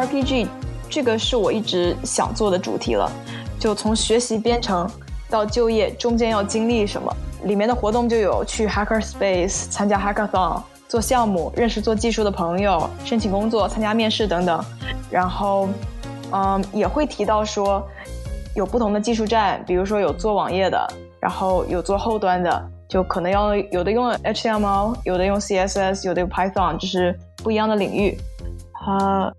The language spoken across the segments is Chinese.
RPG，这个是我一直想做的主题了。就从学习编程到就业，中间要经历什么？里面的活动就有去 Hacker Space 参加 Hackathon、做项目、认识做技术的朋友、申请工作、参加面试等等。然后，嗯，也会提到说有不同的技术站，比如说有做网页的，然后有做后端的。就可能要有的用 HTML，有的用 CSS，有的用 Python，就是不一样的领域。啊，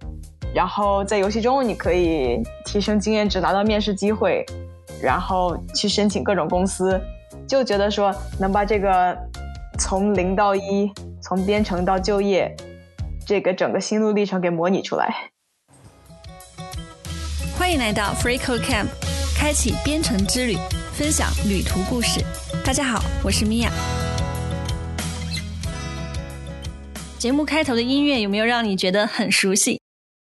然后在游戏中你可以提升经验值，拿到面试机会，然后去申请各种公司，就觉得说能把这个从零到一，从编程到就业，这个整个心路历程给模拟出来。欢迎来到 FreeCodeCamp，开启编程之旅。分享旅途故事。大家好，我是米娅。节目开头的音乐有没有让你觉得很熟悉？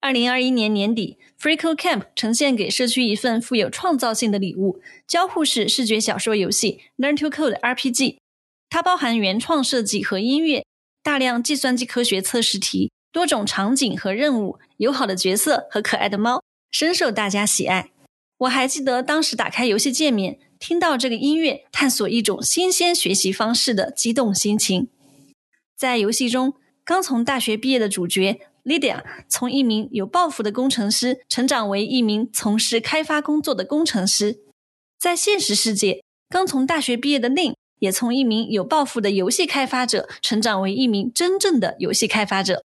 二零二一年年底，FreeCode Camp 呈现给社区一份富有创造性的礼物——交互式视觉小说游戏 Learn to Code RPG。它包含原创设计和音乐，大量计算机科学测试题，多种场景和任务，友好的角色和可爱的猫，深受大家喜爱。我还记得当时打开游戏界面。听到这个音乐，探索一种新鲜学习方式的激动心情。在游戏中，刚从大学毕业的主角 Lydia 从一名有抱负的工程师成长为一名从事开发工作的工程师。在现实世界，刚从大学毕业的 Lin 也从一名有抱负的游戏开发者成长为一名真正的游戏开发者。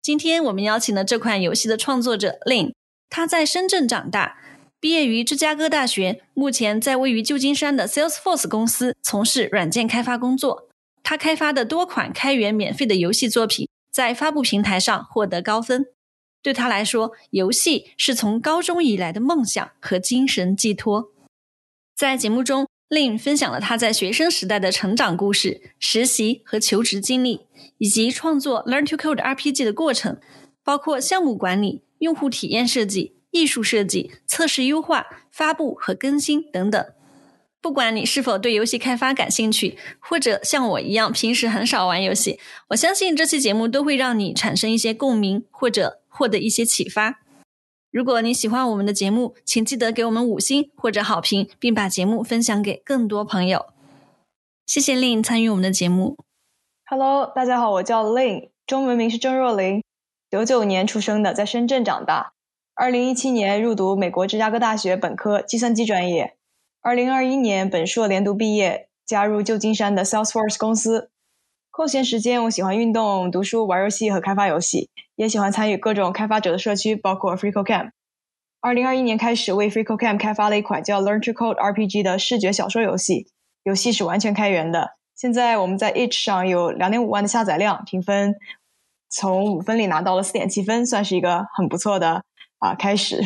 今天我们邀请了这款游戏的创作者 Lin，他在深圳长大。毕业于芝加哥大学，目前在位于旧金山的 Salesforce 公司从事软件开发工作。他开发的多款开源免费的游戏作品，在发布平台上获得高分。对他来说，游戏是从高中以来的梦想和精神寄托。在节目中，Lin 分享了他在学生时代的成长故事、实习和求职经历，以及创作 Learn to Code RPG 的过程，包括项目管理、用户体验设计。艺术设计、测试优化、发布和更新等等。不管你是否对游戏开发感兴趣，或者像我一样平时很少玩游戏，我相信这期节目都会让你产生一些共鸣，或者获得一些启发。如果你喜欢我们的节目，请记得给我们五星或者好评，并把节目分享给更多朋友。谢谢 Lin 参与我们的节目。Hello，大家好，我叫 Lin，中文名是郑若琳，九九年出生的，在深圳长大。二零一七年入读美国芝加哥大学本科计算机专业，二零二一年本硕连读毕业，加入旧金山的 Salesforce 公司。空闲时间，我喜欢运动、读书、玩游戏和开发游戏，也喜欢参与各种开发者的社区，包括 FreeCodeCamp。二零二一年开始为 FreeCodeCamp 开发了一款叫 Learn to Code RPG 的视觉小说游戏，游戏是完全开源的。现在我们在 Itch 上有两点五万的下载量，评分从五分里拿到了四点七分，算是一个很不错的。啊，开始。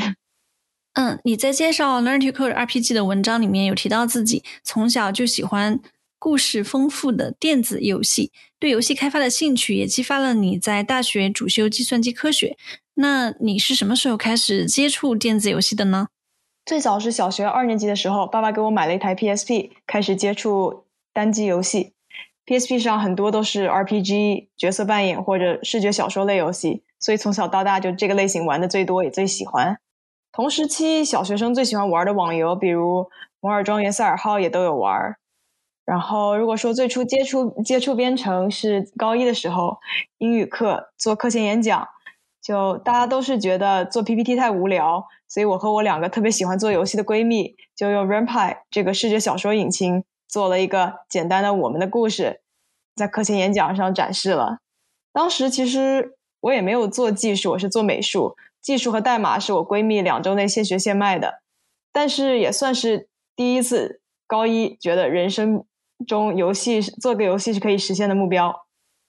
嗯，你在介绍《Learn to Code RPG》的文章里面有提到自己从小就喜欢故事丰富的电子游戏，对游戏开发的兴趣也激发了你在大学主修计算机科学。那你是什么时候开始接触电子游戏的呢？最早是小学二年级的时候，爸爸给我买了一台 PSP，开始接触单机游戏。PSP 上很多都是 RPG 角色扮演或者视觉小说类游戏。所以从小到大就这个类型玩的最多也最喜欢。同时期小学生最喜欢玩的网游，比如《摩尔庄园》《赛尔号》也都有玩。然后如果说最初接触接触编程是高一的时候，英语课做课前演讲，就大家都是觉得做 PPT 太无聊，所以我和我两个特别喜欢做游戏的闺蜜，就用 RunPy 这个视觉小说引擎做了一个简单的我们的故事，在课前演讲上展示了。当时其实。我也没有做技术，我是做美术。技术和代码是我闺蜜两周内现学现卖的，但是也算是第一次高一觉得人生中游戏做个游戏是可以实现的目标。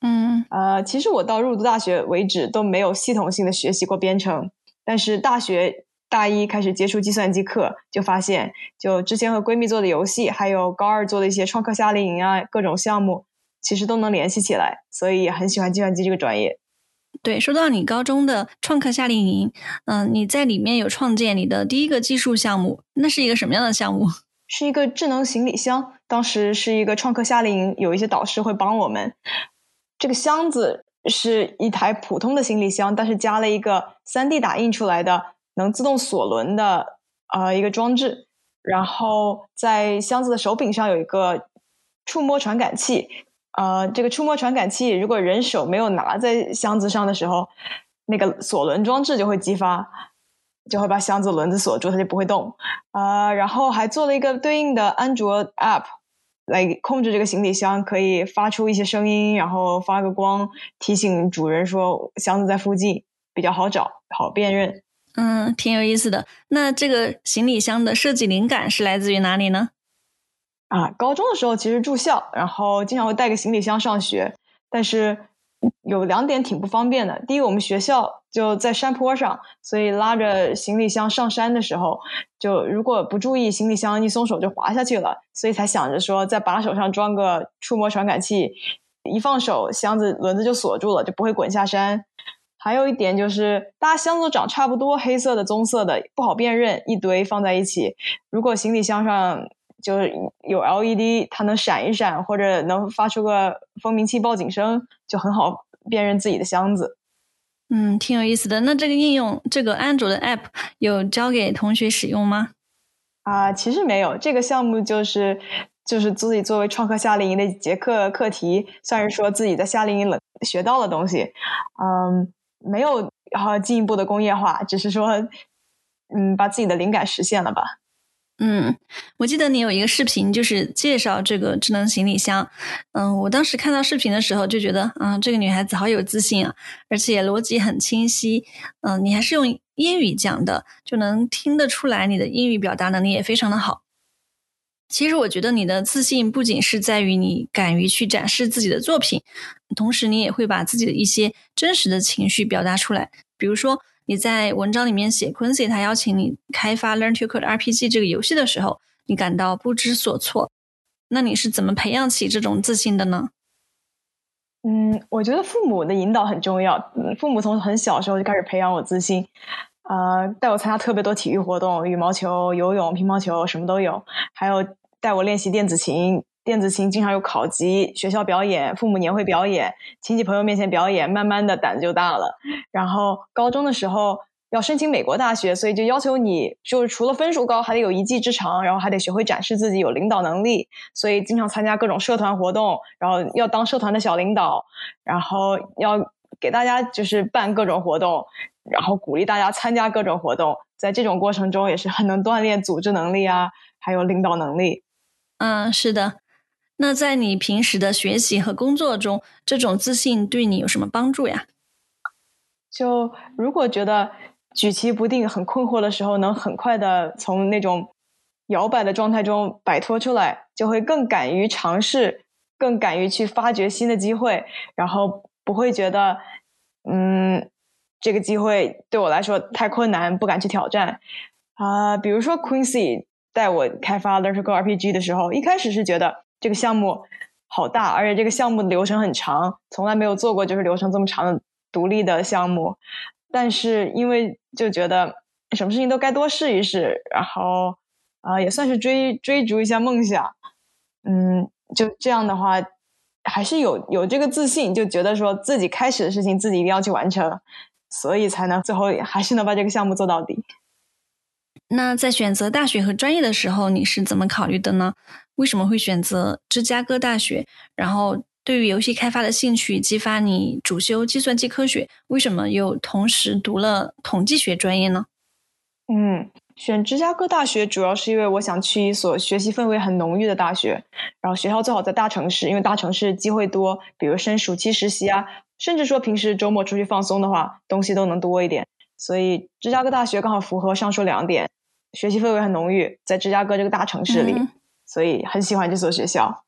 嗯，呃，其实我到入读大学为止都没有系统性的学习过编程，但是大学大一开始接触计算机课，就发现就之前和闺蜜做的游戏，还有高二做的一些创客夏令营啊，各种项目，其实都能联系起来，所以也很喜欢计算机这个专业。对，说到你高中的创客夏令营，嗯，你在里面有创建你的第一个技术项目，那是一个什么样的项目？是一个智能行李箱。当时是一个创客夏令营，有一些导师会帮我们。这个箱子是一台普通的行李箱，但是加了一个 3D 打印出来的能自动锁轮的呃一个装置，然后在箱子的手柄上有一个触摸传感器，呃，这个触摸传感器如果人手没有拿在箱子上的时候，那个锁轮装置就会激发，就会把箱子轮子锁住，它就不会动，啊，然后还做了一个对应的安卓 App。来控制这个行李箱，可以发出一些声音，然后发个光，提醒主人说箱子在附近，比较好找，好辨认。嗯，挺有意思的。那这个行李箱的设计灵感是来自于哪里呢？啊，高中的时候其实住校，然后经常会带个行李箱上学，但是。有两点挺不方便的。第一，我们学校就在山坡上，所以拉着行李箱上山的时候，就如果不注意，行李箱一松手就滑下去了。所以才想着说，在把手上装个触摸传感器，一放手，箱子轮子就锁住了，就不会滚下山。还有一点就是，大家箱子都长差不多，黑色的、棕色的，不好辨认，一堆放在一起。如果行李箱上就是有 LED，它能闪一闪，或者能发出个蜂鸣器报警声，就很好辨认自己的箱子。嗯，挺有意思的。那这个应用，这个安卓的 App 有教给同学使用吗？啊，其实没有。这个项目就是就是自己作为创客夏令营的节课课题，算是说自己在夏令营了学到的东西。嗯，没有然后进一步的工业化，只是说，嗯，把自己的灵感实现了吧。嗯，我记得你有一个视频，就是介绍这个智能行李箱。嗯，我当时看到视频的时候就觉得，啊，这个女孩子好有自信啊，而且逻辑很清晰。嗯，你还是用英语讲的，就能听得出来你的英语表达能力也非常的好。其实我觉得你的自信不仅是在于你敢于去展示自己的作品，同时你也会把自己的一些真实的情绪表达出来，比如说。你在文章里面写，Quincy 他邀请你开发 Learn to Code RPG 这个游戏的时候，你感到不知所措。那你是怎么培养起这种自信的呢？嗯，我觉得父母的引导很重要。父母从很小时候就开始培养我自信，呃，带我参加特别多体育活动，羽毛球、游泳、乒乓球什么都有，还有带我练习电子琴。电子琴经常有考级，学校表演，父母年会表演，亲戚朋友面前表演，慢慢的胆子就大了。然后高中的时候要申请美国大学，所以就要求你就是除了分数高，还得有一技之长，然后还得学会展示自己有领导能力。所以经常参加各种社团活动，然后要当社团的小领导，然后要给大家就是办各种活动，然后鼓励大家参加各种活动。在这种过程中也是很能锻炼组织能力啊，还有领导能力。嗯，是的。那在你平时的学习和工作中，这种自信对你有什么帮助呀？就如果觉得举棋不定、很困惑的时候，能很快的从那种摇摆的状态中摆脱出来，就会更敢于尝试，更敢于去发掘新的机会，然后不会觉得，嗯，这个机会对我来说太困难，不敢去挑战。啊，比如说 Quincy 带我开发 Learn to Go RPG 的时候，一开始是觉得。这个项目好大，而且这个项目的流程很长，从来没有做过就是流程这么长的独立的项目。但是因为就觉得什么事情都该多试一试，然后啊也算是追追逐一下梦想，嗯，就这样的话还是有有这个自信，就觉得说自己开始的事情自己一定要去完成，所以才能最后还是能把这个项目做到底。那在选择大学和专业的时候，你是怎么考虑的呢？为什么会选择芝加哥大学？然后对于游戏开发的兴趣激发你主修计算机科学，为什么又同时读了统计学专业呢？嗯，选芝加哥大学主要是因为我想去一所学习氛围很浓郁的大学，然后学校最好在大城市，因为大城市机会多，比如升暑期实习啊，甚至说平时周末出去放松的话，东西都能多一点。所以芝加哥大学刚好符合上述两点，学习氛围很浓郁，在芝加哥这个大城市里。所以很喜欢这所学校，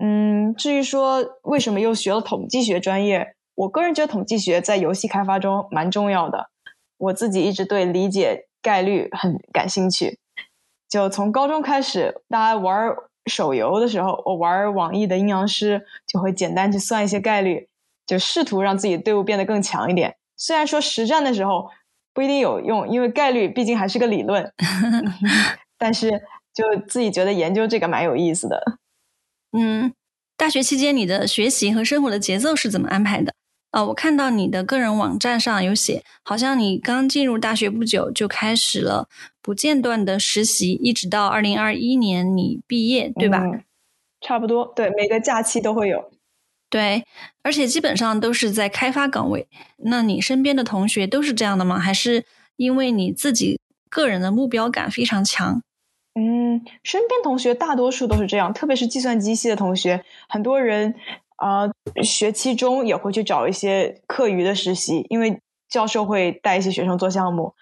嗯，至于说为什么又学了统计学专业，我个人觉得统计学在游戏开发中蛮重要的。我自己一直对理解概率很感兴趣，就从高中开始，大家玩手游的时候，我玩网易的阴阳师，就会简单去算一些概率，就试图让自己的队伍变得更强一点。虽然说实战的时候不一定有用，因为概率毕竟还是个理论，但是。就自己觉得研究这个蛮有意思的。嗯，大学期间你的学习和生活的节奏是怎么安排的？呃，我看到你的个人网站上有写，好像你刚进入大学不久就开始了不间断的实习，一直到二零二一年你毕业，对吧？嗯差不多，对，每个假期都会有。对，而且基本上都是在开发岗位。那你身边的同学都是这样的吗？还是因为你自己个人的目标感非常强？嗯，身边同学大多数都是这样，特别是计算机系的同学，很多人啊、呃学期中也会去找一些课余的实习，因为教授会带一些学生做项目，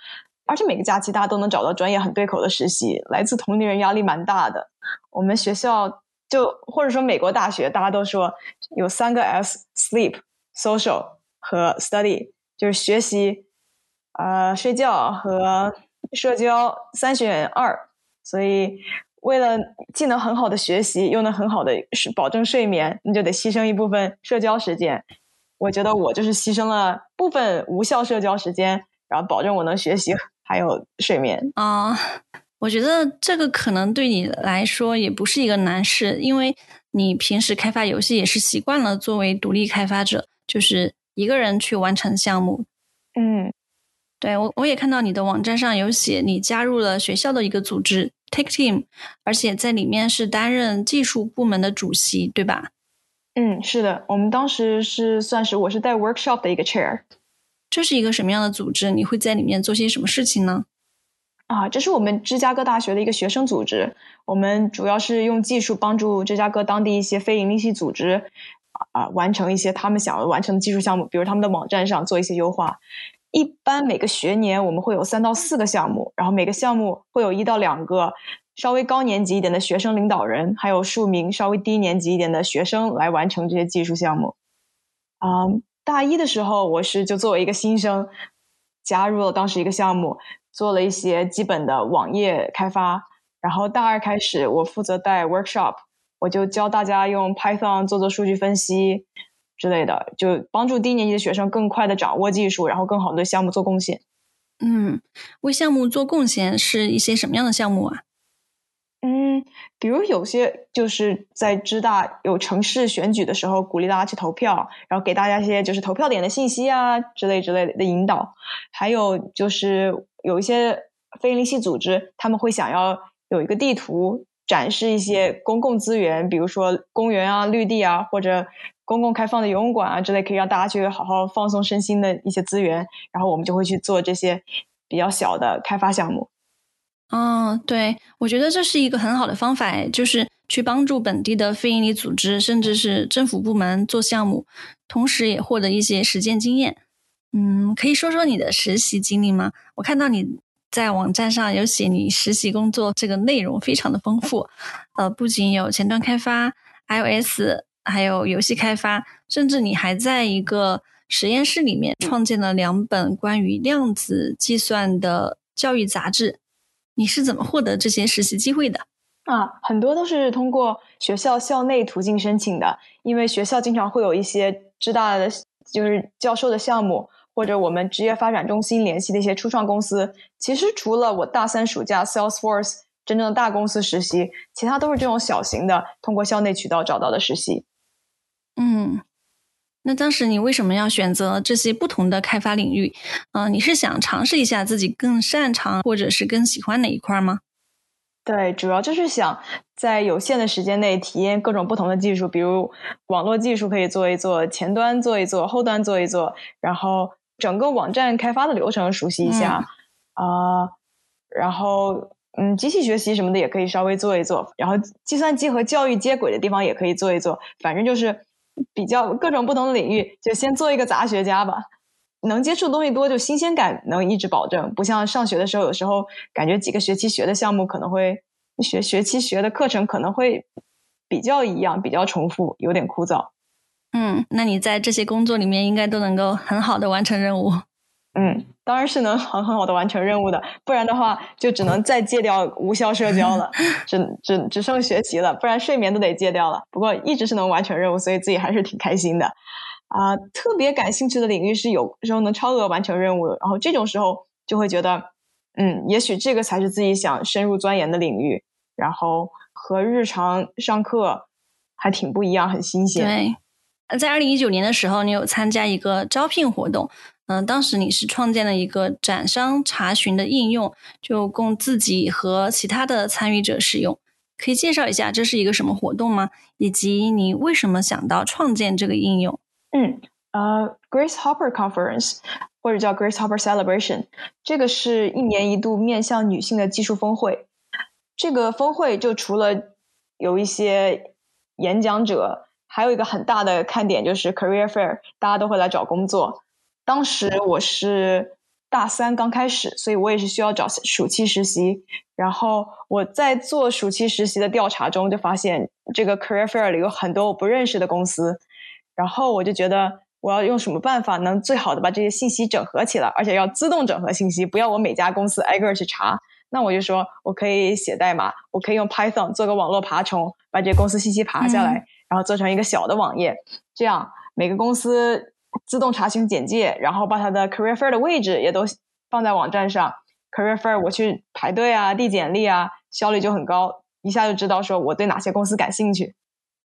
而且每个假期大家都能找到专业很对口的实习，来自同龄人压力蛮大的。我们学校就或者说美国大学，大家都说有三个 S：sleep、social 和 study，就是学习、呃睡觉和社交三选二。所以，为了既能很好的学习，又能很好的是保证睡眠，你就得牺牲一部分社交时间。我觉得我就是牺牲了部分无效社交时间，然后保证我能学习还有睡眠。啊、我觉得这个可能对你来说也不是一个难事，因为你平时开发游戏也是习惯了作为独立开发者，就是一个人去完成项目。嗯，对我，我也看到你的网站上有写，你加入了学校的一个组织 Take Team，而且在里面是担任技术部门的主席，对吧？嗯，是的，我们当时是算是我是带 workshop 的一个 chair 这是一个什么样的组织？你会在里面做些什么事情呢？啊，这是我们芝加哥大学的一个学生组织，我们主要是用技术帮助芝加哥当地一些非营利性组织啊、完成一些他们想要完成的技术项目，比如他们的网站上做一些优化。一般每个学年我们会有三到四个项目，然后每个项目会有一到两个稍微高年级一点的学生领导人，还有数名稍微低年级一点的学生来完成这些技术项目。啊、大一的时候，我是就作为一个新生加入了当时一个项目，做了一些基本的网页开发。然后大二开始，我负责带 workshop，我就教大家用 Python 做做数据分析之类的，就帮助低年级的学生更快的掌握技术，然后更好的对项目做贡献。嗯，为项目做贡献是一些什么样的项目啊？嗯，比如有些就是在知大有城市选举的时候，鼓励大家去投票，然后给大家一些就是投票点的信息啊之类之类的引导。还有就是有一些非营利性组织，他们会想要有一个地图展示一些公共资源，比如说公园啊、绿地啊，或者公共开放的游泳馆啊之类，可以让大家去好好放松身心的一些资源。然后我们就会去做这些比较小的开发项目。哦，对，我觉得这是一个很好的方法，就是去帮助本地的非营利组织，甚至是政府部门做项目，同时也获得一些实践经验。嗯，可以说说你的实习经历吗？我看到你在网站上有写你实习工作，这个内容非常的丰富。呃，不仅有前端开发、iOS，还有游戏开发，甚至你还在一个实验室里面创建了两本关于量子计算的教育杂志。你是怎么获得这些实习机会的？啊，很多都是通过学校校内途径申请的，因为学校经常会有一些知大的，就是教授的项目，或者我们职业发展中心联系的一些初创公司。其实除了我大三暑假 Salesforce 真正的大公司实习，其他都是这种小型的，通过校内渠道找到的实习。嗯，那当时你为什么要选择这些不同的开发领域？嗯、你是想尝试一下自己更擅长或者是更喜欢哪一块吗？对，主要就是想在有限的时间内体验各种不同的技术，比如网络技术可以做一做，前端做一做，后端做一做，然后整个网站开发的流程熟悉一下啊、然后嗯，机器学习什么的也可以稍微做一做，然后计算机和教育接轨的地方也可以做一做，反正就是比较各种不同的领域，就先做一个杂学家吧。能接触东西多，就新鲜感能一直保证。不像上学的时候，有时候感觉几个学期学的项目可能会学学期学的课程可能会比较一样，比较重复，有点枯燥。嗯，那你在这些工作里面应该都能够很好的完成任务。嗯，当然是能很很好的完成任务的，不然的话就只能再戒掉无效社交了，只只只剩学习了，不然睡眠都得戒掉了。不过一直是能完成任务，所以自己还是挺开心的。啊、特别感兴趣的领域是有时候能超额完成任务，然后这种时候就会觉得，嗯，也许这个才是自己想深入钻研的领域，然后和日常上课还挺不一样，很新鲜。对，在二零一九年的时候，你有参加一个招聘活动，嗯，当时你是创建了一个展商查询的应用，就供自己和其他的参与者使用。可以介绍一下这是一个什么活动吗？以及你为什么想到创建这个应用？嗯，呃，Grace Hopper Conference 或者叫 Grace Hopper Celebration，这个是一年一度面向女性的技术峰会。这个峰会就除了有一些演讲者，还有一个很大的看点就是 Career Fair，大家都会来找工作。当时我是。大三刚开始，所以我也是需要找暑期实习。然后我在做暑期实习的调查中，就发现这个 Career Fair 里有很多我不认识的公司。然后我就觉得，我要用什么办法能最好的把这些信息整合起来，而且要自动整合信息，不要我每家公司挨个去查。那我就说我可以写代码，我可以用 Python 做个网络爬虫，把这些公司信息爬下来，然后做成一个小的网页。这样每个公司。自动查询简介，然后把它的 career fair 的位置也都放在网站上。career fair 我去排队啊，递简历啊，效率就很高，一下就知道说我对哪些公司感兴趣。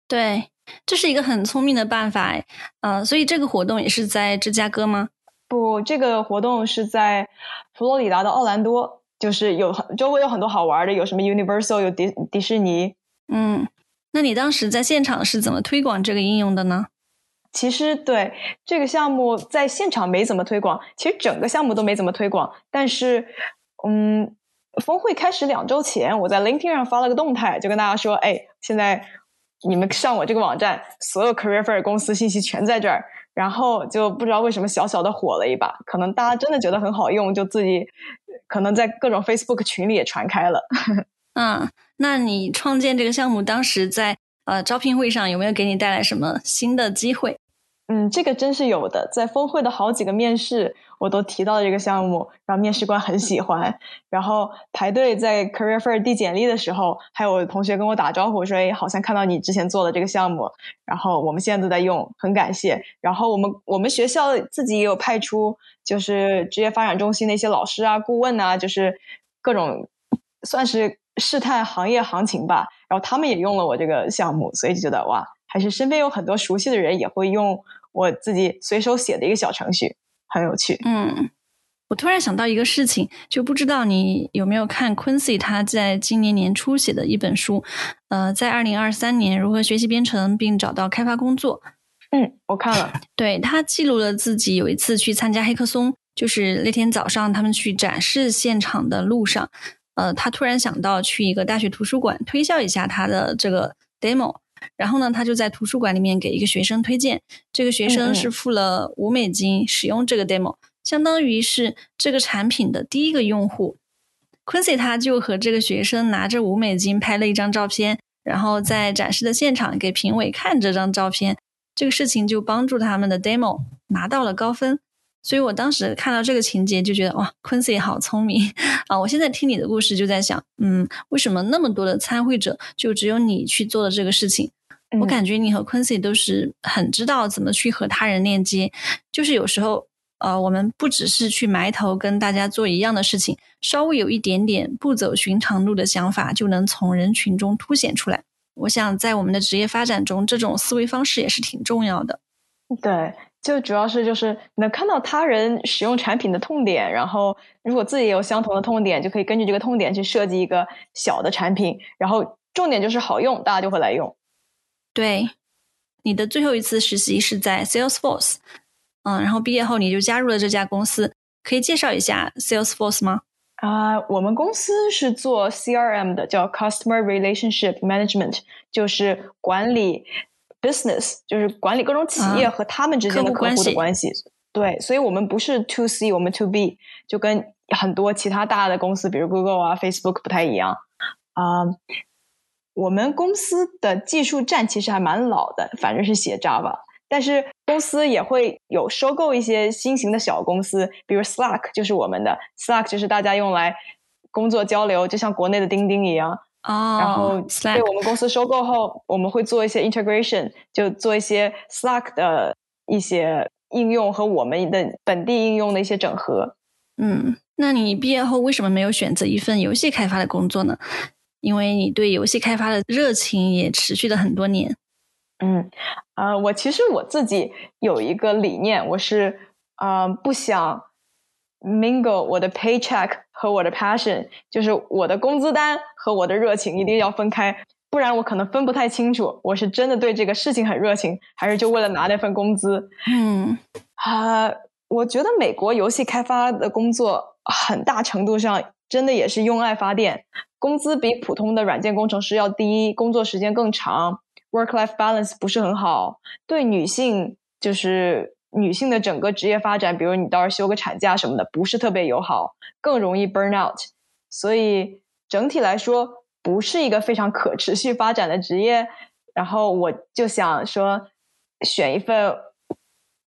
对，这是一个很聪明的办法。呃，所以这个活动也是在芝加哥吗？不，这个活动是在佛罗里达的奥兰多，就是有很周围有很多好玩的，有什么 Universal，有迪迪士尼。嗯，那你当时在现场是怎么推广这个应用的呢？其实对这个项目在现场没怎么推广，其实整个项目都没怎么推广。但是，嗯，峰会开始两周前，我在 LinkedIn 上发了个动态，就跟大家说：“哎，现在你们上我这个网站，所有 Career Fair 公司信息全在这儿。”然后就不知道为什么小小的火了一把，可能大家真的觉得很好用，就自己可能在各种 Facebook 群里也传开了。嗯，那你创建这个项目当时在呃招聘会上有没有给你带来什么新的机会？嗯，这个真是有的，在峰会的好几个面试，我都提到了这个项目，然后面试官很喜欢。然后排队在 Career Fair 递简历的时候，还有同学跟我打招呼说：“哎，好像看到你之前做的这个项目，然后我们现在都在用，很感谢。”然后我们我们学校自己也有派出，就是职业发展中心的一些老师啊、顾问啊，就是各种算是试探行业行情吧。然后他们也用了我这个项目，所以就觉得哇，还是身边有很多熟悉的人也会用。我自己随手写的一个小程序，很有趣。嗯，我突然想到一个事情，就不知道你有没有看 Quincy 他在今年年初写的一本书，呃，在二零二三年如何学习编程并找到开发工作。嗯，我看了。对他记录了自己有一次去参加黑客松，就是那天早上他们去展示现场的路上，呃，他突然想到去一个大学图书馆推销一下他的这个 demo。然后呢，他就在图书馆里面给一个学生推荐，这个学生是付了五美金使用这个 demo，相当于是这个产品的第一个用户。Quincy 他就和这个学生拿着五美金拍了一张照片，然后在展示的现场给评委看这张照片，这个事情就帮助他们的 demo 拿到了高分。所以我当时看到这个情节就觉得哇，Quincy 好聪明啊！我现在听你的故事就在想，嗯，为什么那么多的参会者就只有你去做了这个事情？我感觉你和 Quincy 都是很知道怎么去和他人链接，就是有时候呃，我们不只是去埋头跟大家做一样的事情，稍微有一点点不走寻常路的想法，就能从人群中凸显出来。我想在我们的职业发展中，这种思维方式也是挺重要的。对。就主要是就是能看到他人使用产品的痛点，然后如果自己有相同的痛点，就可以根据这个痛点去设计一个小的产品，然后重点就是好用，大家就会来用。对，你的最后一次实习是在 Salesforce，嗯，然后毕业后你就加入了这家公司，可以介绍一下 Salesforce 吗？啊，我们公司是做 CRM 的，叫 Customer Relationship Management，就是管理。Business 就是管理各种企业和他们之间的客户的关系，对，所以我们不是 to C，我们 to B，就跟很多其他大的公司，比如 Google 啊、Facebook 不太一样啊。我们公司的技术栈其实还蛮老的，反正是写 Java，但是公司也会有收购一些新型的小公司，比如 Slack 就是我们的，Slack 就是大家用来工作交流，就像国内的钉钉一样。哦，然后被我们公司收购后，我们会做一些 integration，就做一些 Slack 的一些应用和我们的本地应用的一些整合。嗯，那你毕业后为什么没有选择一份游戏开发的工作呢？因为你对游戏开发的热情也持续了很多年。嗯，呃，我其实我自己有一个理念，我是呃不想 mingle 我的 paycheck 和我的 passion，就是我的工资单和我的热情一定要分开，不然我可能分不太清楚，我是真的对这个事情很热情，还是就为了拿那份工资。嗯，啊，我觉得美国游戏开发的工作很大程度上真的也是用爱发电，工资比普通的软件工程师要低，工作时间更长，work-life balance 不是很好，对女性就是女性的整个职业发展，比如你到时候休个产假什么的，不是特别友好，更容易 burn out，所以整体来说不是一个非常可持续发展的职业。然后我就想说，选一份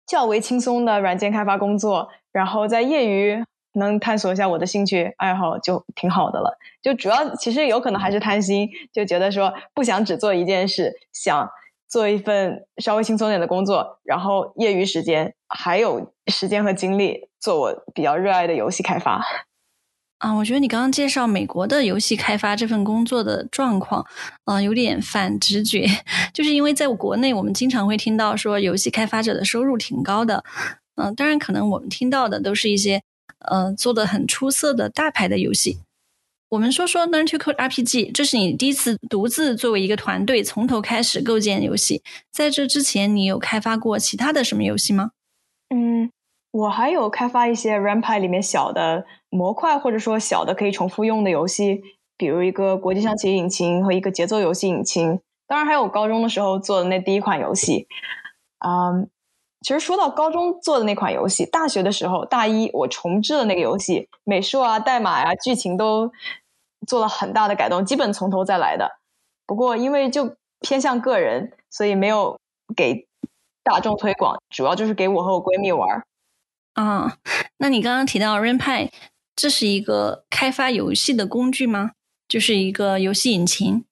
较为轻松的软件开发工作，然后在业余能探索一下我的兴趣爱好，就挺好的了。就主要其实有可能还是贪心，就觉得说不想只做一件事，想做一份稍微轻松点的工作，然后业余时间还有时间和精力做我比较热爱的游戏开发。啊，我觉得你刚刚介绍美国的游戏开发这份工作的状况，嗯，有点反直觉，就是因为在国内我们经常会听到说游戏开发者的收入挺高的，嗯，当然可能我们听到的都是一些，呃，做的很出色的大牌的游戏。我们说说 Learn to Code RPG，这是你第一次独自作为一个团队从头开始构建游戏，在这之前你有开发过其他的什么游戏吗？嗯，我还有开发一些 Rampy 里面小的。模块或者说小的可以重复用的游戏，比如一个国际象棋引擎和一个节奏游戏引擎。当然还有高中的时候做的那第一款游戏。嗯，其实说到高中做的那款游戏，大学的时候大一我重置了那个游戏，美术啊、代码呀、剧情都做了很大的改动，基本从头再来的。不过因为就偏向个人，所以没有给大众推广，主要就是给我和我闺蜜玩。啊，那你刚刚提到 Rampy。这是一个开发游戏的工具吗？就是一个游戏引擎。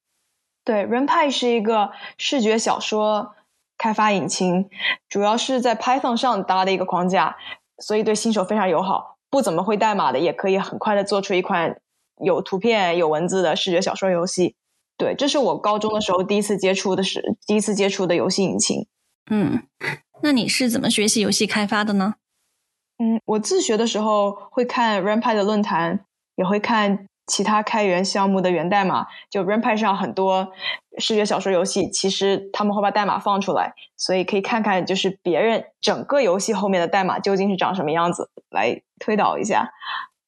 对，Rampy 是一个视觉小说开发引擎，主要是在 Python 上搭的一个框架，所以对新手非常友好。不怎么会代码的也可以很快的做出一款有图片、有文字的视觉小说游戏。对，这是我高中的时候第一次接触的是第一次接触的游戏引擎。嗯，那你是怎么学习游戏开发的呢？嗯，我自学的时候会看 Rampy 的论坛，也会看其他开源项目的源代码。就 Rampy 上很多视觉小说游戏，其实他们会把代码放出来，所以可以看看就是别人整个游戏后面的代码究竟是长什么样子，来推导一下。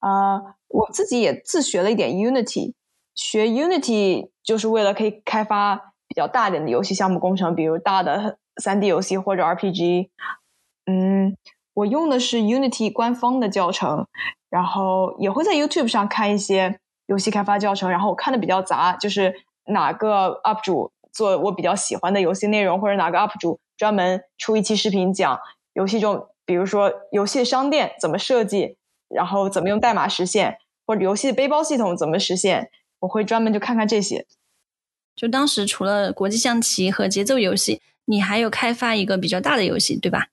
啊，我自己也自学了一点 Unity，学 Unity 就是为了可以开发比较大点的游戏项目工程，比如大的 3D 游戏或者 RPG。嗯。我用的是 Unity 官方的教程，然后也会在 YouTube 上看一些游戏开发教程。然后我看的比较杂，就是哪个 UP 主做我比较喜欢的游戏内容，或者哪个 UP 主专门出一期视频讲游戏中，比如说游戏商店怎么设计，然后怎么用代码实现，或者游戏背包系统怎么实现，我会专门就看看这些。就当时除了国际象棋和节奏游戏，你还有开发一个比较大的游戏，对吧？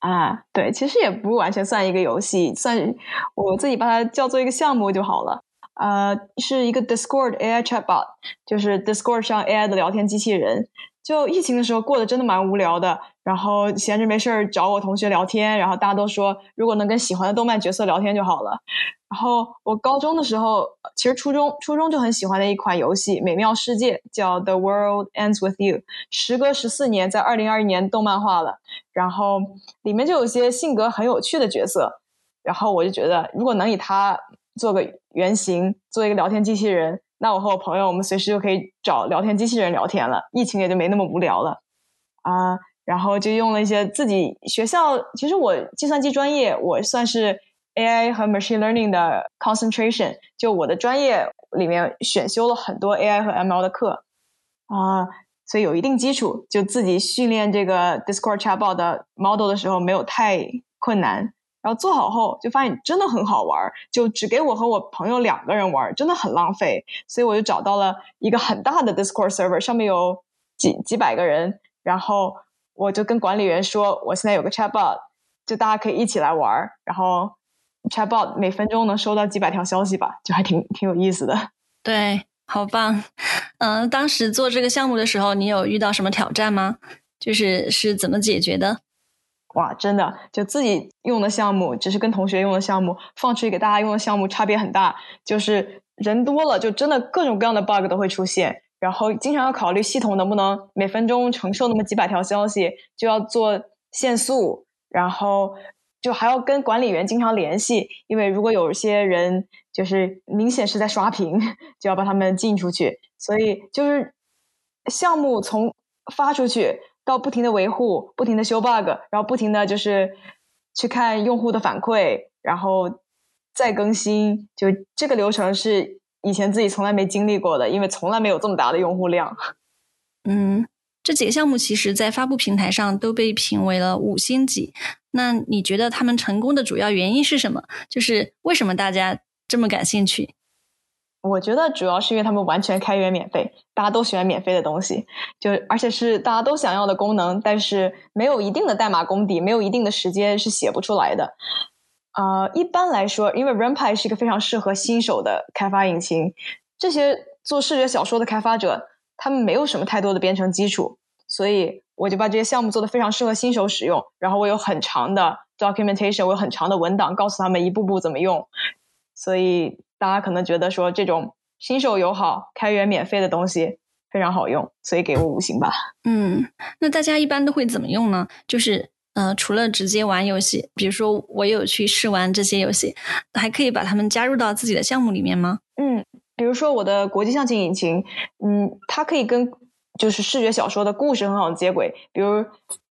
啊，对，其实也不完全算一个游戏，算我自己把它叫做一个项目就好了。呃，是一个 Discord AI chatbot，就是 Discord 上 AI 的聊天机器人。就疫情的时候过得真的蛮无聊的，然后闲着没事儿找我同学聊天，然后大家都说如果能跟喜欢的动漫角色聊天就好了。然后我高中的时候，其实初中初中就很喜欢的一款游戏《美妙世界》，叫《The World Ends with You》，时隔十四年，在二零二一年动漫化了。然后里面就有些性格很有趣的角色，然后我就觉得如果能以它做个原型，做一个聊天机器人。那我和我朋友，我们随时就可以找聊天机器人聊天了，疫情也就没那么无聊了啊。然后就用了一些自己学校，其实我计算机专业，我算是 AI 和 Machine Learning 的 concentration，就我的专业里面选修了很多 AI 和 ML 的课啊，所以有一定基础，就自己训练这个 Discord Chatbot 的 model 的时候没有太困难。然后做好后，就发现真的很好玩就只给我和我朋友两个人玩真的很浪费。所以我就找到了一个很大的 Discord server，上面有几几百个人。然后我就跟管理员说，我现在有个 Chatbot，就大家可以一起来玩然后 Chatbot 每分钟能收到几百条消息吧，就还挺挺有意思的。对，好棒。嗯，当时做这个项目的时候，你有遇到什么挑战吗？就是是怎么解决的？哇，真的，就自己用的项目，只是跟同学用的项目，放出去给大家用的项目差别很大。就是人多了，就真的各种各样的 bug 都会出现，然后经常要考虑系统能不能每分钟承受那么几百条消息，就要做限速，然后就还要跟管理员经常联系，因为如果有些人就是明显是在刷屏，就要把他们禁出去。所以就是项目从发出去。要不停的维护，不停的修 bug，然后不停的就是去看用户的反馈，然后再更新。就这个流程是以前自己从来没经历过的，因为从来没有这么大的用户量。嗯，这几个项目其实在发布平台上都被评为了五星级。那你觉得他们成功的主要原因是什么？就是为什么大家这么感兴趣？我觉得主要是因为他们完全开源免费，大家都喜欢免费的东西，就而且是大家都想要的功能，但是没有一定的代码功底，没有一定的时间是写不出来的。呃，一般来说，因为 RanPy 是一个非常适合新手的开发引擎，这些做视觉小说的开发者，他们没有什么太多的编程基础，所以我就把这些项目做的非常适合新手使用。然后我有很长的 documentation，我有很长的文档，告诉他们一步步怎么用，所以。大家可能觉得说这种新手友好、开源免费的东西非常好用，所以给我五星吧。嗯，那大家一般都会怎么用呢？就是呃，除了直接玩游戏，比如说我有去试玩这些游戏，还可以把它们加入到自己的项目里面吗？嗯，比如说我的国际象棋引擎，嗯，它可以跟就是视觉小说的故事很好的接轨。比如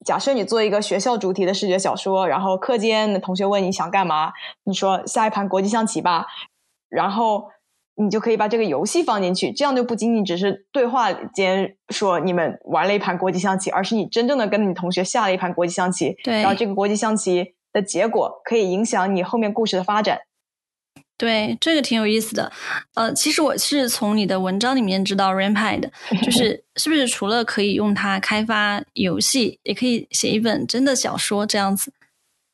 假设你做一个学校主题的视觉小说，然后课间的同学问你想干嘛，你说下一盘国际象棋吧。然后你就可以把这个游戏放进去，这样就不仅仅只是对话间说你们玩了一盘国际象棋，而是你真正的跟你同学下了一盘国际象棋。对，然后这个国际象棋的结果可以影响你后面故事的发展。对，这个挺有意思的。呃，其实我是从你的文章里面知道 Rampy 的，就是 是不是除了可以用它开发游戏，也可以写一本真的小说这样子？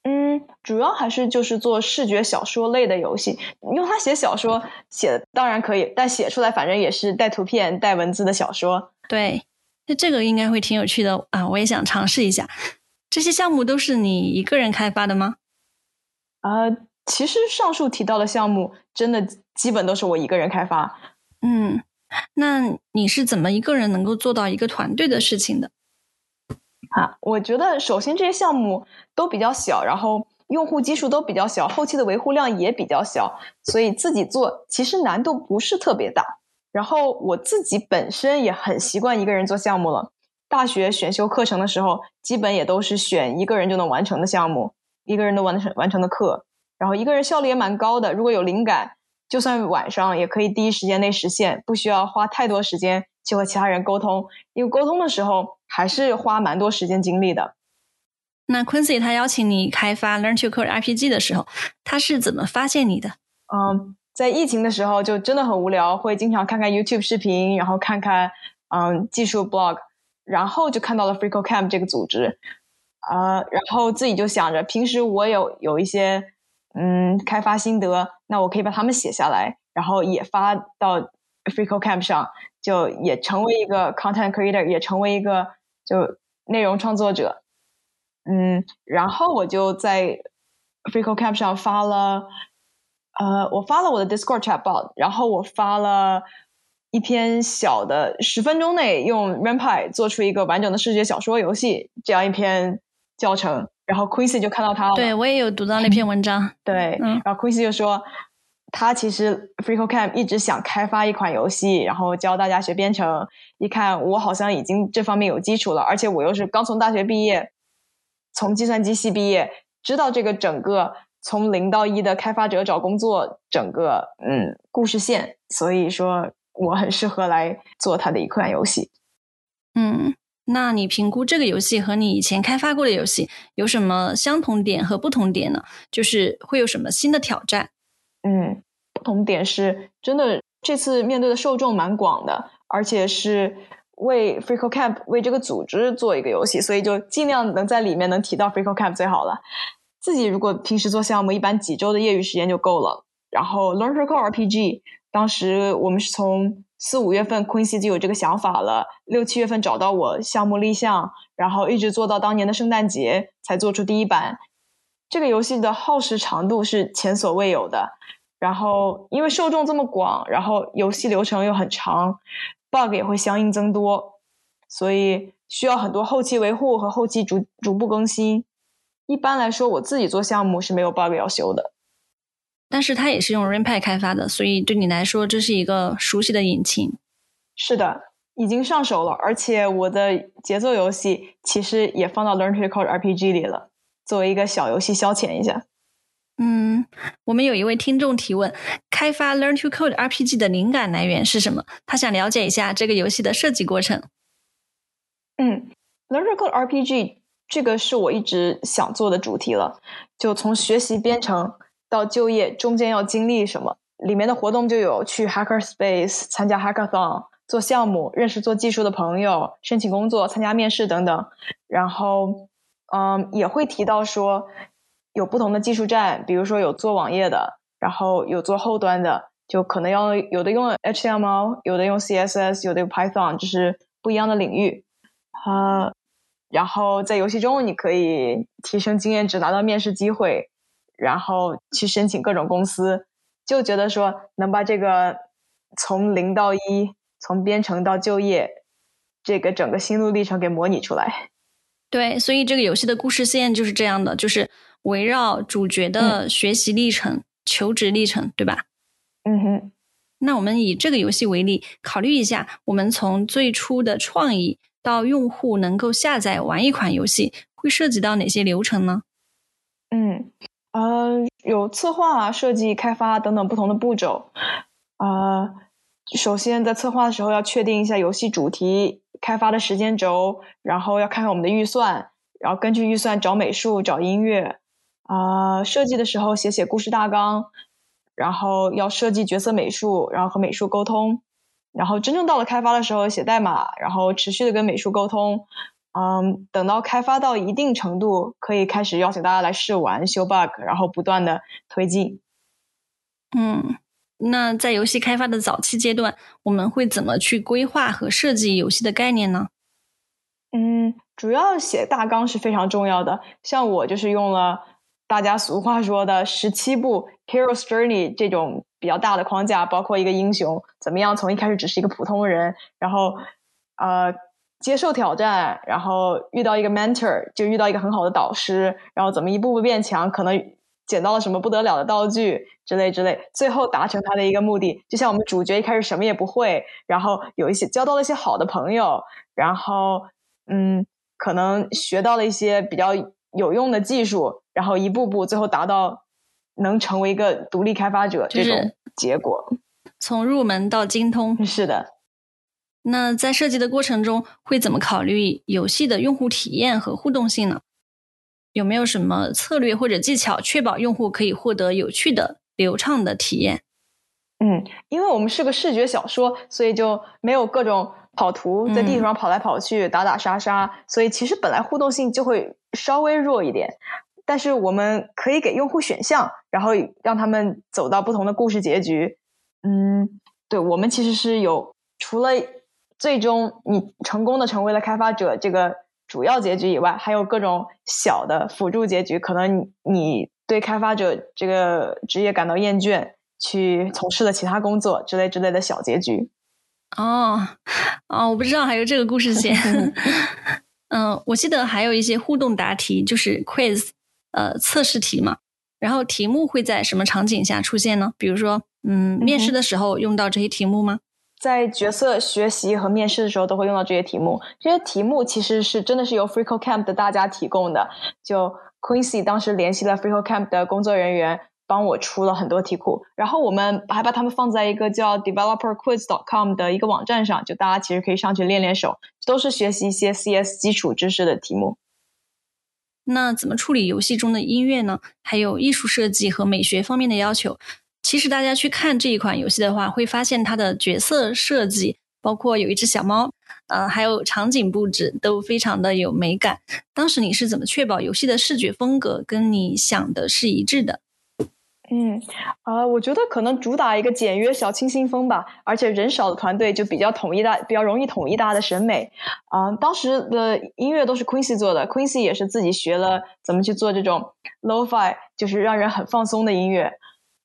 嗯，主要还是就是做视觉小说类的游戏，用它写小说写当然可以，但写出来反正也是带图片、带文字的小说。对，那这个应该会挺有趣的啊！我也想尝试一下。这些项目都是你一个人开发的吗？啊，其实上述提到的项目真的基本都是我一个人开发。嗯，那你是怎么一个人能够做到一个团队的事情的？啊，我觉得首先这些项目都比较小，然后用户基数都比较小，后期的维护量也比较小，所以自己做其实难度不是特别大。然后我自己本身也很习惯一个人做项目了。大学选修课程的时候，基本也都是选一个人就能完成的项目，一个人都完成完成的课。然后一个人效率也蛮高的，如果有灵感，就算晚上也可以第一时间内实现，不需要花太多时间去和其他人沟通，因为沟通的时候。还是花蛮多时间精力的。那 Quincy 他邀请你开发 Learn to Code RPG 的时候，他是怎么发现你的？嗯，在疫情的时候就真的很无聊，会经常看看 YouTube 视频，然后看看嗯技术 blog，然后就看到了 FreeCodeCamp 这个组织，呃，然后自己就想着，平时我有有一些嗯开发心得，那我可以把它们写下来，然后也发到 FreeCodeCamp 上，就也成为一个 content creator，也成为一个。就内容创作者，嗯，然后我就在 FreeCodeCamp 上发了，呃，我发了我的 Discord chatbot，然后我发了一篇小的十分钟内用 RunPy 做出一个完整的视觉小说游戏这样一篇教程，然后 Quincy 就看到他了，对我也有读到那篇文章，对，然后 Quincy 就说。他其实 FreeCodeCamp 一直想开发一款游戏，然后教大家学编程。一看我好像已经这方面有基础了，而且我又是刚从大学毕业，从计算机系毕业，知道这个整个从零到一的开发者找工作整个嗯故事线，所以说我很适合来做他的一款游戏。嗯，那你评估这个游戏和你以前开发过的游戏有什么相同点和不同点呢？就是会有什么新的挑战？嗯。不同点是真的，这次面对的受众蛮广的，而且是为 FreeCodeCamp 为这个组织做一个游戏，所以就尽量能在里面能提到 FreeCodeCamp 最好了。自己如果平时做项目，一般几周的业余时间就够了。然后 Learn to Code RPG，当时我们是从四五月份 Quincy 就有这个想法了，六七月份找到我项目立项，然后一直做到当年的圣诞节才做出第一版。这个游戏的耗时长度是前所未有的。然后因为受众这么广，然后游戏流程又很长，bug 也会相应增多，所以需要很多后期维护和后期逐逐步更新。一般来说，我自己做项目是没有 bug 要修的。但是它也是用 Rainpad 开发的，所以对你来说这是一个熟悉的引擎。是的，已经上手了，而且我的节奏游戏其实也放到 Learn to Code RPG 里了，作为一个小游戏消遣一下。嗯，我们有一位听众提问：开发 Learn to Code RPG 的灵感来源是什么？他想了解一下这个游戏的设计过程。嗯，Learn to Code RPG 这个是我一直想做的主题了，就从学习编程。到就业中间要经历什么？里面的活动就有去 Hacker Space 参加 Hackathon、做项目、认识做技术的朋友、申请工作、参加面试等等。然后，嗯，也会提到说有不同的技术站，比如说有做网页的，然后有做后端的，就可能要有的用 HTML，有的用 CSS，有的用 Python，就是不一样的领域。啊，然后在游戏中你可以提升经验值，拿到面试机会。然后去申请各种公司，就觉得说能把这个从零到一，从编程到就业，这个整个心路历程给模拟出来。对，所以这个游戏的故事线就是这样的，就是围绕主角的学习历程、求职历程，对吧？嗯哼。那我们以这个游戏为例，考虑一下，我们从最初的创意到用户能够下载玩一款游戏，会涉及到哪些流程呢？嗯。呃，有策划、设计、开发等等不同的步骤。啊，首先在策划的时候要确定一下游戏主题、开发的时间轴，然后要看看我们的预算，然后根据预算找美术、找音乐。啊，设计的时候写写故事大纲，然后要设计角色美术，然后和美术沟通。然后真正到了开发的时候写代码，然后持续的跟美术沟通。嗯，等到开发到一定程度，可以开始邀请大家来试玩、修 bug，然后不断的推进。嗯，那在游戏开发的早期阶段，我们会怎么去规划和设计游戏的概念呢？嗯，主要写大纲是非常重要的。像我就是用了大家俗话说的十七步 Hero's Journey 这种比较大的框架，包括一个英雄怎么样从一开始只是一个普通人，然后呃。接受挑战，然后遇到一个 mentor，就遇到一个很好的导师，然后怎么一步步变强，可能捡到了什么不得了的道具之类之类，最后达成他的一个目的。就像我们主角一开始什么也不会，然后有一些交到了一些好的朋友，然后嗯，可能学到了一些比较有用的技术，然后一步步最后达到能成为一个独立开发者这种结果。从入门到精通，是的。那在设计的过程中，会怎么考虑游戏的用户体验和互动性呢？有没有什么策略或者技巧，确保用户可以获得有趣的、流畅的体验？嗯，因为我们是个视觉小说，所以就没有各种跑图，在地图上跑来跑去、打打杀杀，所以其实本来互动性就会稍微弱一点。但是我们可以给用户选项，然后让他们走到不同的故事结局。嗯，对，我们其实是有除了。最终，你成功的成为了开发者，这个主要结局以外，还有各种小的辅助结局。可能你对开发者这个职业感到厌倦，去从事了其他工作之类之类的小结局。哦，哦，我不知道还有这个故事线。嗯，我记得还有一些互动答题，就是 quiz，呃，测试题嘛。然后题目会在什么场景下出现呢？比如说，嗯，面试的时候用到这些题目吗？在角色学习和面试的时候都会用到这些题目。这些题目其实是真的是由 FreeCodeCamp 的大家提供的。就 Quincy 当时联系了 FreeCodeCamp 的工作人员，帮我出了很多题库。然后我们还把它们放在一个叫 DeveloperQuiz.com 的一个网站上，就大家其实可以上去练练手，都是学习一些 CS 基础知识的题目。那怎么处理游戏中的音乐呢？还有艺术设计和美学方面的要求？其实大家去看这一款游戏的话，会发现它的角色设计，包括有一只小猫，呃，还有场景布置都非常的有美感。当时你是怎么确保游戏的视觉风格跟你想的是一致的？嗯，啊，我觉得可能主打一个简约小清新风吧，而且人少的团队就比较统一大，比较容易统一大家的审美。啊，当时的音乐都是 Quincy 做的，Quincy 也是自己学了怎么去做这种 Lo-Fi，就是让人很放松的音乐。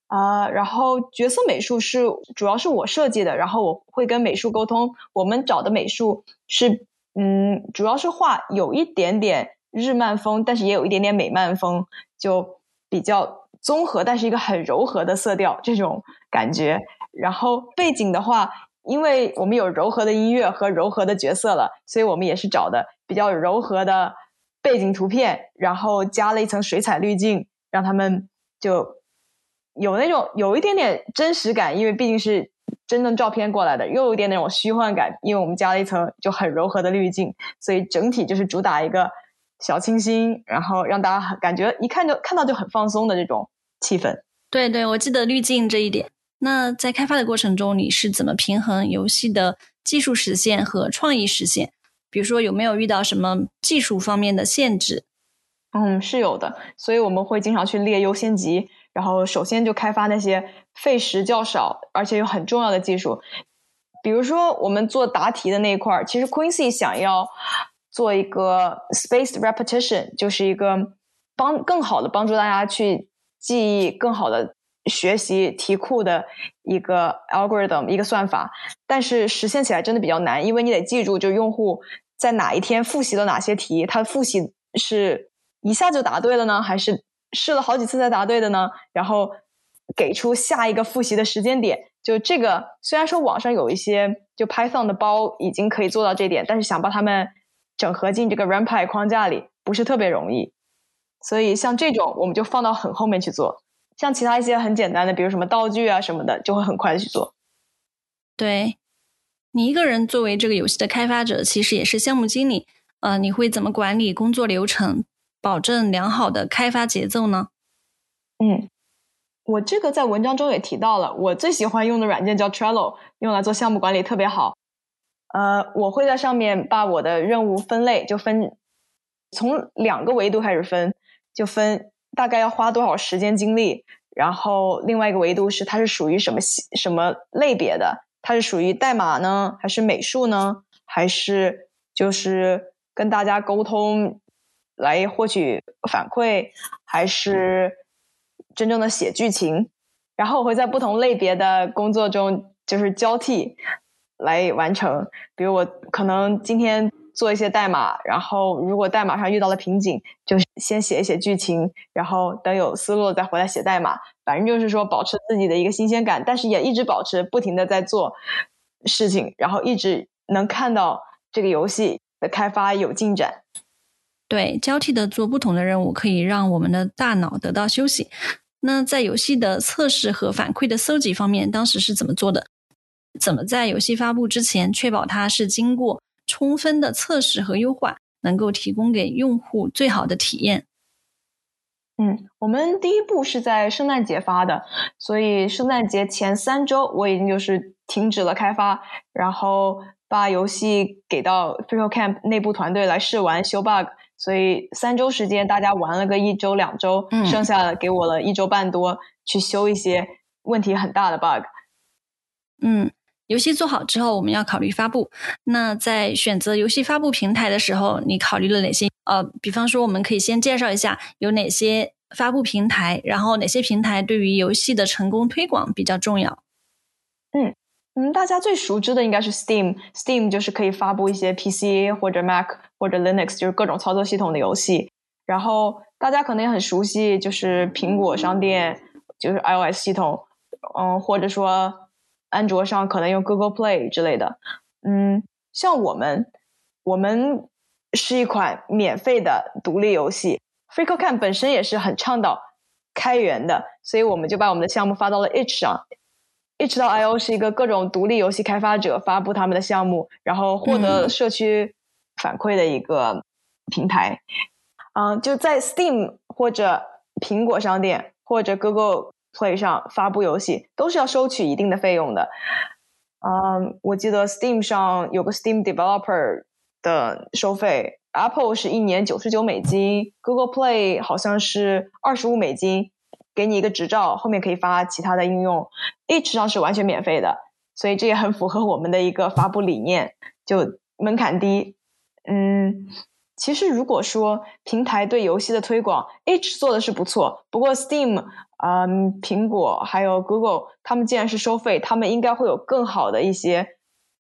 啊，然后角色美术是主要是我设计的，然后我会跟美术沟通，我们找的美术是，嗯，主要是画有一点点日漫风，但是也有一点点美漫风，就比较综合，但是一个很柔和的色调这种感觉。然后背景的话，因为我们有柔和的音乐和柔和的角色了，所以我们也是找的比较柔和的背景图片，然后加了一层水彩滤镜，让他们就。有那种有一点点真实感，因为毕竟是真正照片过来的，又有一点那种虚幻感，因为我们加了一层就很柔和的滤镜，所以整体就是主打一个小清新，然后让大家感觉一看就看到就很放松的这种气氛。对对，我记得滤镜这一点。那在开发的过程中，你是怎么平衡游戏的技术实现和创意实现？比如说有没有遇到什么技术方面的限制？嗯，是有的，所以我们会经常去列优先级。然后首先就开发那些费时较少而且又很重要的技术，比如说我们做答题的那一块儿，其实 Quincy 想要做一个 spaced repetition，就是一个帮更好的帮助大家去记忆、更好的学习题库的一个 algorithm，一个算法。但是实现起来真的比较难，因为你得记住，就用户在哪一天复习了哪些题，他复习是一下就答对了呢，还是？试了好几次才答对的呢，然后给出下一个复习的时间点。就这个，虽然说网上有一些就 Python 的包已经可以做到这点，但是想把它们整合进这个 RAMPI 框架里，不是特别容易。所以像这种，我们就放到很后面去做。像其他一些很简单的，比如什么道具啊什么的，就会很快的去做。对你一个人作为这个游戏的开发者，其实也是项目经理，呃，你会怎么管理工作流程？保证良好的开发节奏呢？嗯，我这个在文章中也提到了，我最喜欢用的软件叫 Trello，用来做项目管理特别好。呃，我会在上面把我的任务分类，就分从两个维度开始分，就分大概要花多少时间精力，然后另外一个维度是它是属于什么什么类别的，它是属于代码呢，还是美术呢，还是就是跟大家沟通。来获取反馈，还是真正的写剧情？然后我会在不同类别的工作中就是交替来完成。比如我可能今天做一些代码，然后如果代码上遇到了瓶颈，就先写一写剧情，然后等有思路再回来写代码。反正就是说保持自己的一个新鲜感，但是也一直保持不停的在做事情，然后一直能看到这个游戏的开发有进展。对，交替的做不同的任务，可以让我们的大脑得到休息。那在游戏的测试和反馈的搜集方面，当时是怎么做的？怎么在游戏发布之前确保它是经过充分的测试和优化，能够提供给用户最好的体验？嗯，我们第一步是在圣诞节发的，所以圣诞节前三周我已经就是停止了开发，然后把游戏给到 f r e e Camp 内部团队来试玩修 bug。所以三周时间，大家玩了个一周两周，剩下的给我了一周半多去修一些问题很大的 bug。嗯，游戏做好之后，我们要考虑发布。那在选择游戏发布平台的时候，你考虑了哪些？呃，比方说，我们可以先介绍一下有哪些发布平台，然后哪些平台对于游戏的成功推广比较重要。嗯。嗯，大家最熟知的应该是 Steam，Steam 就是可以发布一些 PC 或者 Mac 或者 Linux，就是各种操作系统的游戏。然后大家可能也很熟悉，就是苹果商店，就是 iOS 系统，嗯，或者说安卓上可能用 Google Play 之类的。嗯，像我们，我们是一款免费的独立游戏，FreeCodeCamp 本身也是很倡导开源的，所以我们就把我们的项目发到了 Itch 上。H 到 I O 是一个各种独立游戏开发者发布他们的项目，然后获得社区反馈的一个平台。嗯，就在 Steam 或者苹果商店或者 Google Play 上发布游戏，都是要收取一定的费用的。嗯，我记得 Steam 上有个 Steam Developer 的收费，Apple 是一年九十九美金，Google Play 好像是二十五美金。给你一个执照，后面可以发其他的应用。H 上是完全免费的，所以这也很符合我们的一个发布理念，就门槛低。嗯，其实如果说平台对游戏的推广，H 做的是不错，不过 Steam。嗯，苹果还有 Google，他们既然是收费，他们应该会有更好的一些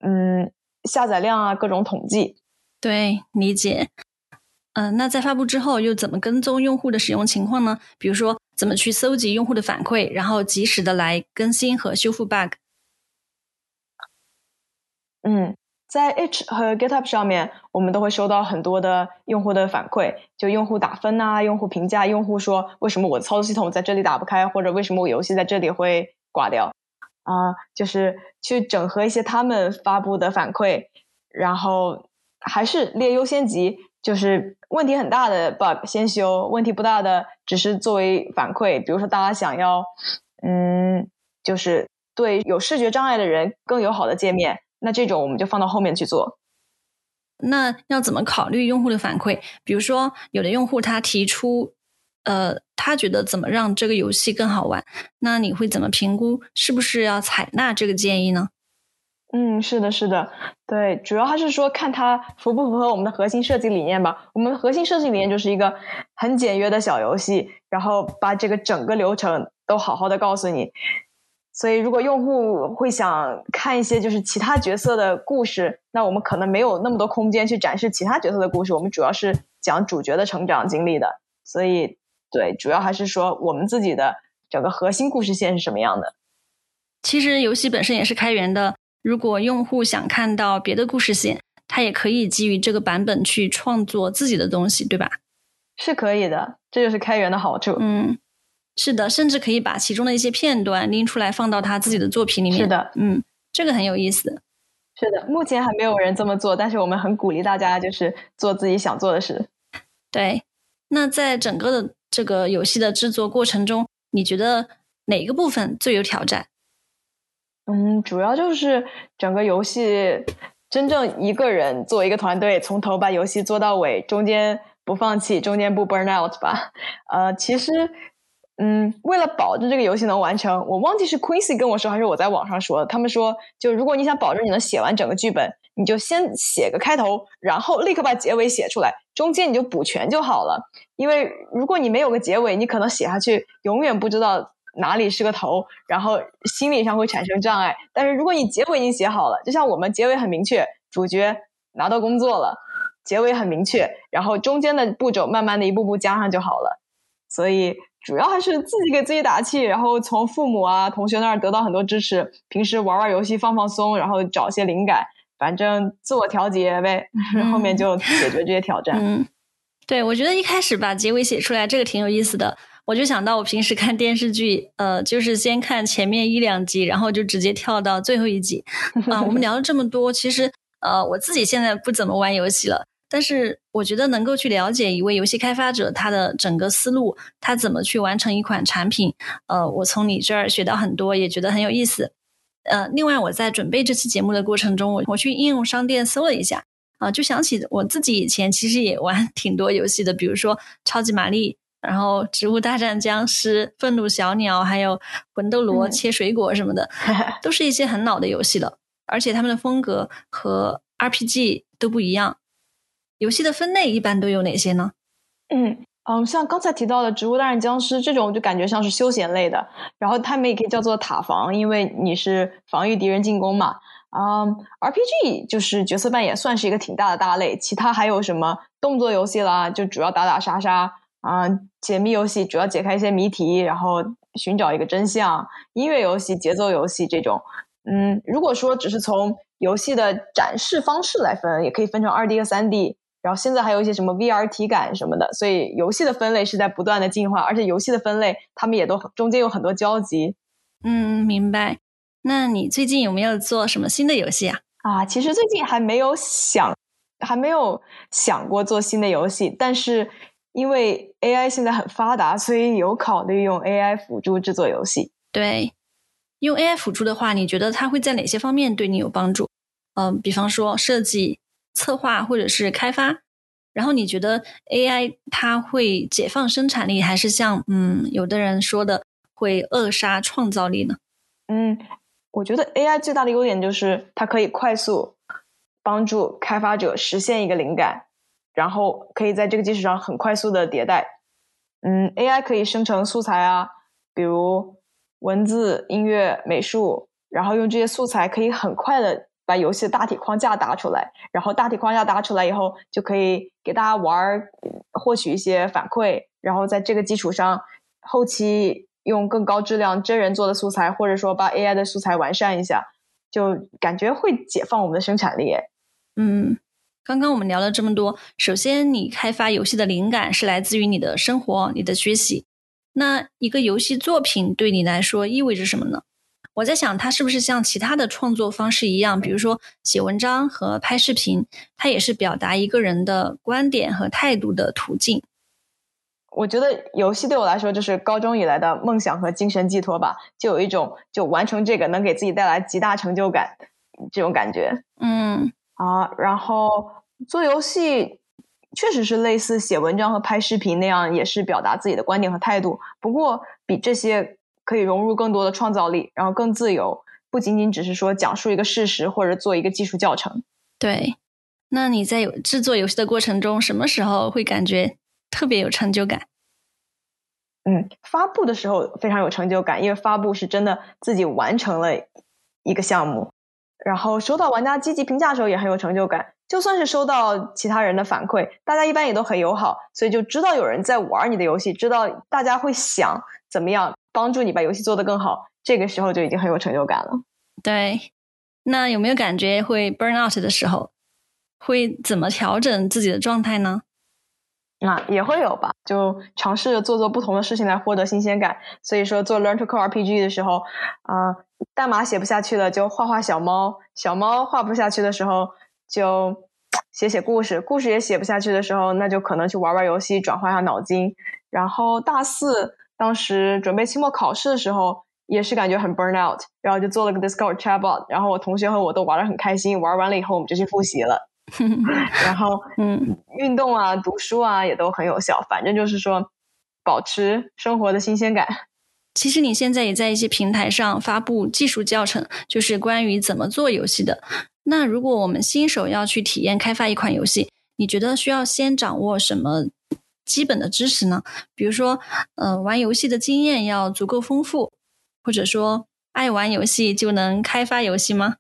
嗯下载量啊，各种统计。对，理解。嗯，那在发布之后又怎么跟踪用户的使用情况呢？比如说，怎么去搜集用户的反馈，然后及时的来更新和修复 bug？嗯。在 H 和 GitHub 上面，我们都会收到很多的用户的反馈，就用户打分呐，用户评价，用户说为什么我的操作系统在这里打不开，或者为什么我游戏在这里会挂掉，啊，就是去整合一些他们发布的反馈，然后还是列优先级，就是问题很大的 bug 先修，问题不大的只是作为反馈，比如说大家想要，嗯，就是对有视觉障碍的人更友好的界面。那这种我们就放到后面去做。那要怎么考虑用户的反馈？比如说，有的用户他提出，呃，他觉得怎么让这个游戏更好玩？那你会怎么评估是不是要采纳这个建议呢？嗯，是的，是的，对，主要还是说看它符不符合我们的核心设计理念吧。我们的核心设计理念就是一个很简约的小游戏，然后把这个整个流程都好好的告诉你。所以，如果用户会想看一些就是其他角色的故事，那我们可能没有那么多空间去展示其他角色的故事。我们主要是讲主角的成长经历的。所以，对，主要还是说我们自己的整个核心故事线是什么样的。其实，游戏本身也是开源的。如果用户想看到别的故事线，他也可以基于这个版本去创作自己的东西，对吧？是可以的，这就是开源的好处。嗯。是的，甚至可以把其中的一些片段拎出来放到他自己的作品里面。是的，嗯，这个很有意思。是的，目前还没有人这么做，但是我们很鼓励大家就是做自己想做的事。对，那在整个的这个游戏的制作过程中，你觉得哪一个部分最有挑战？嗯，主要就是整个游戏真正一个人做一个团队，从头把游戏做到尾，中间不放弃，中间不 burn out 吧。呃，其实。嗯，为了保证这个游戏能完成，我忘记是 Quincy 跟我说还是我在网上说的。他们说，就如果你想保证你能写完整个剧本，你就先写个开头，然后立刻把结尾写出来，中间你就补全就好了。因为如果你没有个结尾，你可能写下去永远不知道哪里是个头，然后心理上会产生障碍。但是如果你结尾已经写好了，就像我们结尾很明确，主角拿到工作了，结尾很明确，然后中间的步骤慢慢的一步步加上就好了。所以。主要还是自己给自己打气，然后从父母啊、同学那儿得到很多支持。平时玩玩游戏放放松，然后找些灵感，反正自我调节呗。后面就解决这些挑战。嗯，对，我觉得一开始把结尾写出来，这个挺有意思的。我就想到我平时看电视剧，呃，就是先看前面一两集，然后就直接跳到最后一集。啊，我们聊了这么多，其实呃，我自己现在不怎么玩游戏了。但是我觉得能够去了解一位游戏开发者他的整个思路，他怎么去完成一款产品，呃，我从你这儿学到很多，也觉得很有意思。呃，另外我在准备这期节目的过程中，我我去应用商店搜了一下，啊，就想起我自己以前其实也玩 挺多游戏的，比如说超级玛丽，然后植物大战僵尸、愤怒小鸟，还有魂斗罗切水果什么的，都是一些很老的游戏了，而且他们的风格和 RPG 都不一样。游戏的分类一般都有哪些呢？嗯嗯，像刚才提到的《植物大战僵尸》这种，就感觉像是休闲类的。然后他们也可以叫做塔防，因为你是防御敌人进攻嘛。啊，RPG 就是角色扮演，算是一个挺大的大类。其他还有什么动作游戏啦，就主要打打杀杀啊；解密游戏主要解开一些谜题，然后寻找一个真相；音乐游戏、节奏游戏这种。嗯，如果说只是从游戏的展示方式来分，也可以分成二 D 和三 D。然后现在还有一些什么 VR 体感什么的，所以游戏的分类是在不断的进化，而且游戏的分类他们也都中间有很多交集。嗯，明白。那你最近有没有做什么新的游戏啊？啊，其实最近还没有想，还没有想过做新的游戏，但是因为 AI 现在很发达，所以有考虑用 AI 辅助制作游戏。对，用 AI 辅助的话，你觉得它会在哪些方面对你有帮助？嗯，比方说设计。策划或者是开发，然后你觉得 AI 它会解放生产力，还是像嗯有的人说的会扼杀创造力呢？嗯，我觉得 AI 最大的优点就是它可以快速帮助开发者实现一个灵感，然后可以在这个基础上很快速的迭代。嗯，AI 可以生成素材啊，比如文字、音乐、美术，然后用这些素材可以很快的把游戏的大体框架搭出来，然后大体框架搭出来以后，就可以给大家玩，获取一些反馈，然后在这个基础上，后期用更高质量真人做的素材，或者说把 AI 的素材完善一下，就感觉会解放我们的生产力。嗯。刚刚我们聊了这么多，首先你开发游戏的灵感是来自于你的生活、你的学习。那一个游戏作品对你来说意味着什么呢？我在想，它是不是像其他的创作方式一样，比如说写文章和拍视频，它也是表达一个人的观点和态度的途径。我觉得游戏对我来说就是高中以来的梦想和精神寄托吧，就有一种就完成这个能给自己带来极大成就感这种感觉。嗯。啊，然后做游戏确实是类似写文章和拍视频那样，也是表达自己的观点和态度。不过比这些可以融入更多的创造力，然后更自由，不仅仅只是说讲述一个事实或者做一个技术教程。对，那你在制作游戏的过程中，什么时候会感觉特别有成就感？嗯，发布的时候非常有成就感，因为发布是真的自己完成了一个项目。然后收到玩家积极评价的时候也很有成就感，就算是收到其他人的反馈，大家一般也都很友好，所以就知道有人在玩你的游戏，知道大家会想怎么样帮助你把游戏做得更好，这个时候就已经很有成就感了。对，那有没有感觉会 burn out 的时候，会怎么调整自己的状态呢？啊，也会有吧，就尝试着做做不同的事情来获得新鲜感。所以说做 Learn to Code RPG 的时候，啊，代码写不下去了就画画小猫，小猫画不下去的时候就写写故事，故事也写不下去的时候，那就可能去玩玩游戏，转换下脑筋。然后大四当时准备期末考试的时候，也是感觉很 burn out，然后就做了个 Discord chatbot，然后我同学和我都玩的很开心，玩完了以后我们就去复习了。然后，嗯，运动啊，读书啊，也都很有效。反正就是说，保持生活的新鲜感。其实你现在也在一些平台上发布技术教程，就是关于怎么做游戏的。那如果我们新手要去体验开发一款游戏，你觉得需要先掌握什么基本的知识呢？比如说，呃，玩游戏的经验要足够丰富，或者说，爱玩游戏就能开发游戏吗？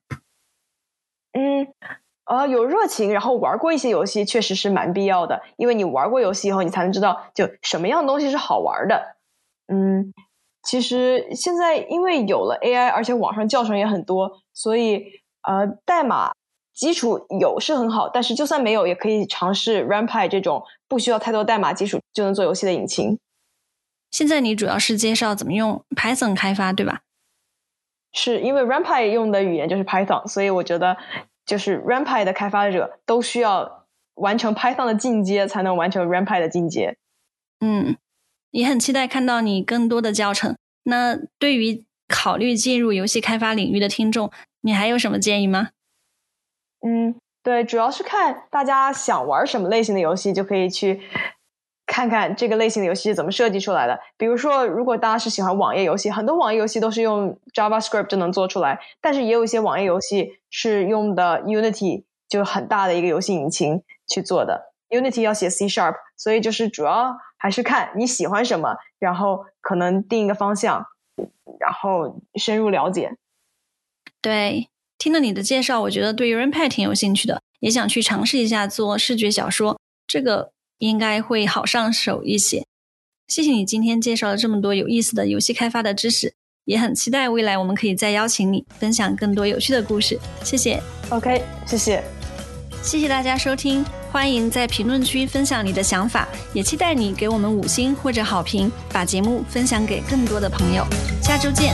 嗯。呃，有热情，然后玩过一些游戏，确实是蛮必要的。因为你玩过游戏以后，你才能知道就什么样东西是好玩的。嗯，其实现在因为有了 AI，而且网上教程也很多，所以呃，代码基础有是很好，但是就算没有，也可以尝试 RamPy 这种不需要太多代码基础就能做游戏的引擎。现在你主要是介绍怎么用 Python 开发，对吧？是因为 RamPy 用的语言就是 Python，所以我觉得。就是 RamPy 的开发者都需要完成 Python 的进阶，才能完成 RamPy 的进阶。嗯，也很期待看到你更多的教程。那对于考虑进入游戏开发领域的听众，你还有什么建议吗？嗯，对，主要是看大家想玩什么类型的游戏，就可以去。看看这个类型的游戏是怎么设计出来的。比如说，如果大家是喜欢网页游戏，很多网页游戏都是用 JavaScript 就能做出来。但是也有一些网页游戏是用的 Unity，就很大的一个游戏引擎去做的。Unity 要写 C Sharp，所以就是主要还是看你喜欢什么，然后可能定一个方向，然后深入了解。对，听了你的介绍，我觉得对 u r a n p a d 挺有兴趣的，也想去尝试一下做视觉小说。这个。应该会好上手一些。谢谢你今天介绍了这么多有意思的游戏开发的知识，也很期待未来我们可以再邀请你分享更多有趣的故事。谢谢。OK，谢谢。谢谢大家收听，欢迎在评论区分享你的想法，也期待你给我们五星或者好评，把节目分享给更多的朋友。下周见。